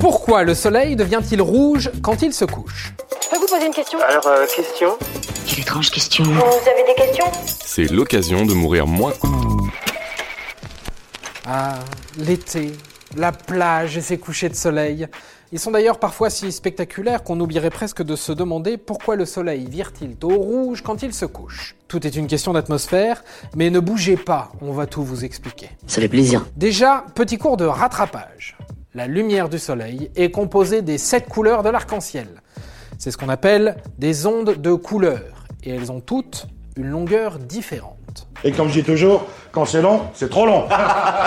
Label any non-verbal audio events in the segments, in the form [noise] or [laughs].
Pourquoi le soleil devient-il rouge quand il se couche Je peux vous poser une question Alors, euh, question Quelle étrange question. Vous avez des questions C'est l'occasion de mourir moins. Ah, l'été, la plage et ses couchers de soleil. Ils sont d'ailleurs parfois si spectaculaires qu'on oublierait presque de se demander pourquoi le soleil vire-t-il au rouge quand il se couche. Tout est une question d'atmosphère, mais ne bougez pas, on va tout vous expliquer. Ça fait plaisir. Déjà, petit cours de rattrapage. La lumière du soleil est composée des sept couleurs de l'arc-en-ciel. C'est ce qu'on appelle des ondes de couleur, et elles ont toutes une longueur différente. Et comme je dis toujours, quand c'est long, c'est trop long.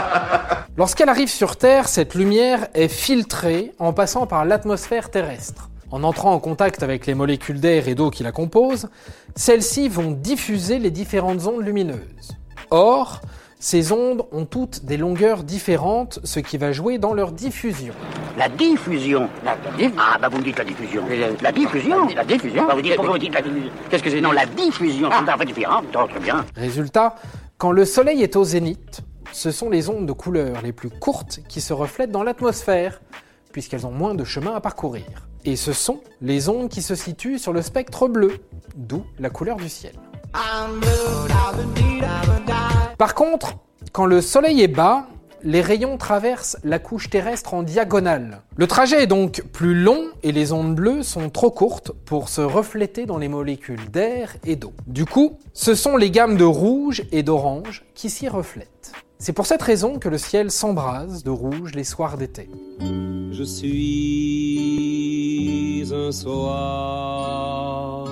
[laughs] Lorsqu'elle arrive sur Terre, cette lumière est filtrée en passant par l'atmosphère terrestre. En entrant en contact avec les molécules d'air et d'eau qui la composent, celles-ci vont diffuser les différentes ondes lumineuses. Or, ces ondes ont toutes des longueurs différentes, ce qui va jouer dans leur diffusion. La diffusion. La, diff- Ah, bah vous me dites la diffusion. La diffusion La diffusion Bah vous dites, pourquoi vous dites la diffusion? Qu'est-ce que c'est? Non, la diffusion, c'est un peu différent. Très bien. Résultat, quand le Soleil est au zénith, ce sont les ondes de couleur les plus courtes qui se reflètent dans l'atmosphère, puisqu'elles ont moins de chemin à parcourir. Et ce sont les ondes qui se situent sur le spectre bleu, d'où la couleur du ciel. Par contre, quand le Soleil est bas, les rayons traversent la couche terrestre en diagonale. Le trajet est donc plus long et les ondes bleues sont trop courtes pour se refléter dans les molécules d'air et d'eau. Du coup, ce sont les gammes de rouge et d'orange qui s'y reflètent. C'est pour cette raison que le ciel s'embrase de rouge les soirs d'été. Je suis un soir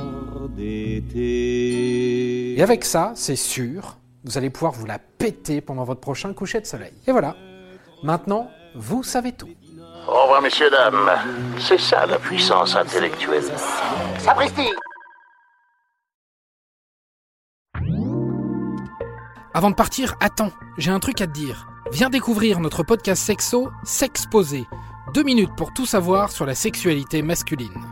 d'été. Et avec ça, c'est sûr, vous allez pouvoir vous la péter pendant votre prochain coucher de soleil. Et voilà. Maintenant, vous savez tout. Au revoir, messieurs, dames. C'est ça la puissance intellectuelle. Sapristi Avant de partir, attends, j'ai un truc à te dire. Viens découvrir notre podcast sexo, S'exposer. Deux minutes pour tout savoir sur la sexualité masculine.